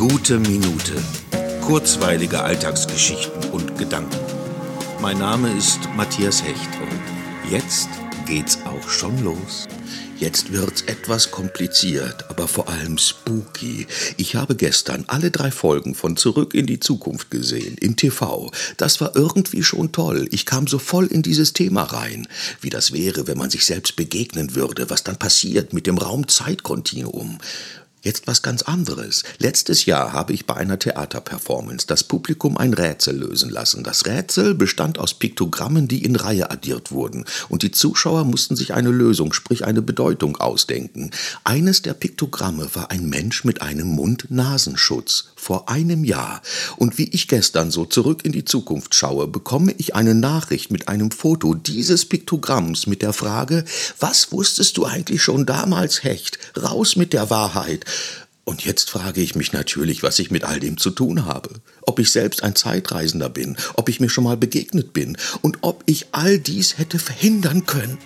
Gute Minute. Kurzweilige Alltagsgeschichten und Gedanken. Mein Name ist Matthias Hecht und jetzt geht's auch schon los. Jetzt wird's etwas kompliziert, aber vor allem spooky. Ich habe gestern alle drei Folgen von Zurück in die Zukunft gesehen, im TV. Das war irgendwie schon toll. Ich kam so voll in dieses Thema rein. Wie das wäre, wenn man sich selbst begegnen würde, was dann passiert mit dem Raum-Zeit-Kontinuum. Jetzt was ganz anderes. Letztes Jahr habe ich bei einer Theaterperformance das Publikum ein Rätsel lösen lassen. Das Rätsel bestand aus Piktogrammen, die in Reihe addiert wurden. Und die Zuschauer mussten sich eine Lösung, sprich eine Bedeutung ausdenken. Eines der Piktogramme war ein Mensch mit einem Mund-Nasenschutz. Vor einem Jahr. Und wie ich gestern so zurück in die Zukunft schaue, bekomme ich eine Nachricht mit einem Foto dieses Piktogramms mit der Frage, was wusstest du eigentlich schon damals, Hecht? Raus mit der Wahrheit. Und jetzt frage ich mich natürlich, was ich mit all dem zu tun habe. Ob ich selbst ein Zeitreisender bin, ob ich mir schon mal begegnet bin und ob ich all dies hätte verhindern können.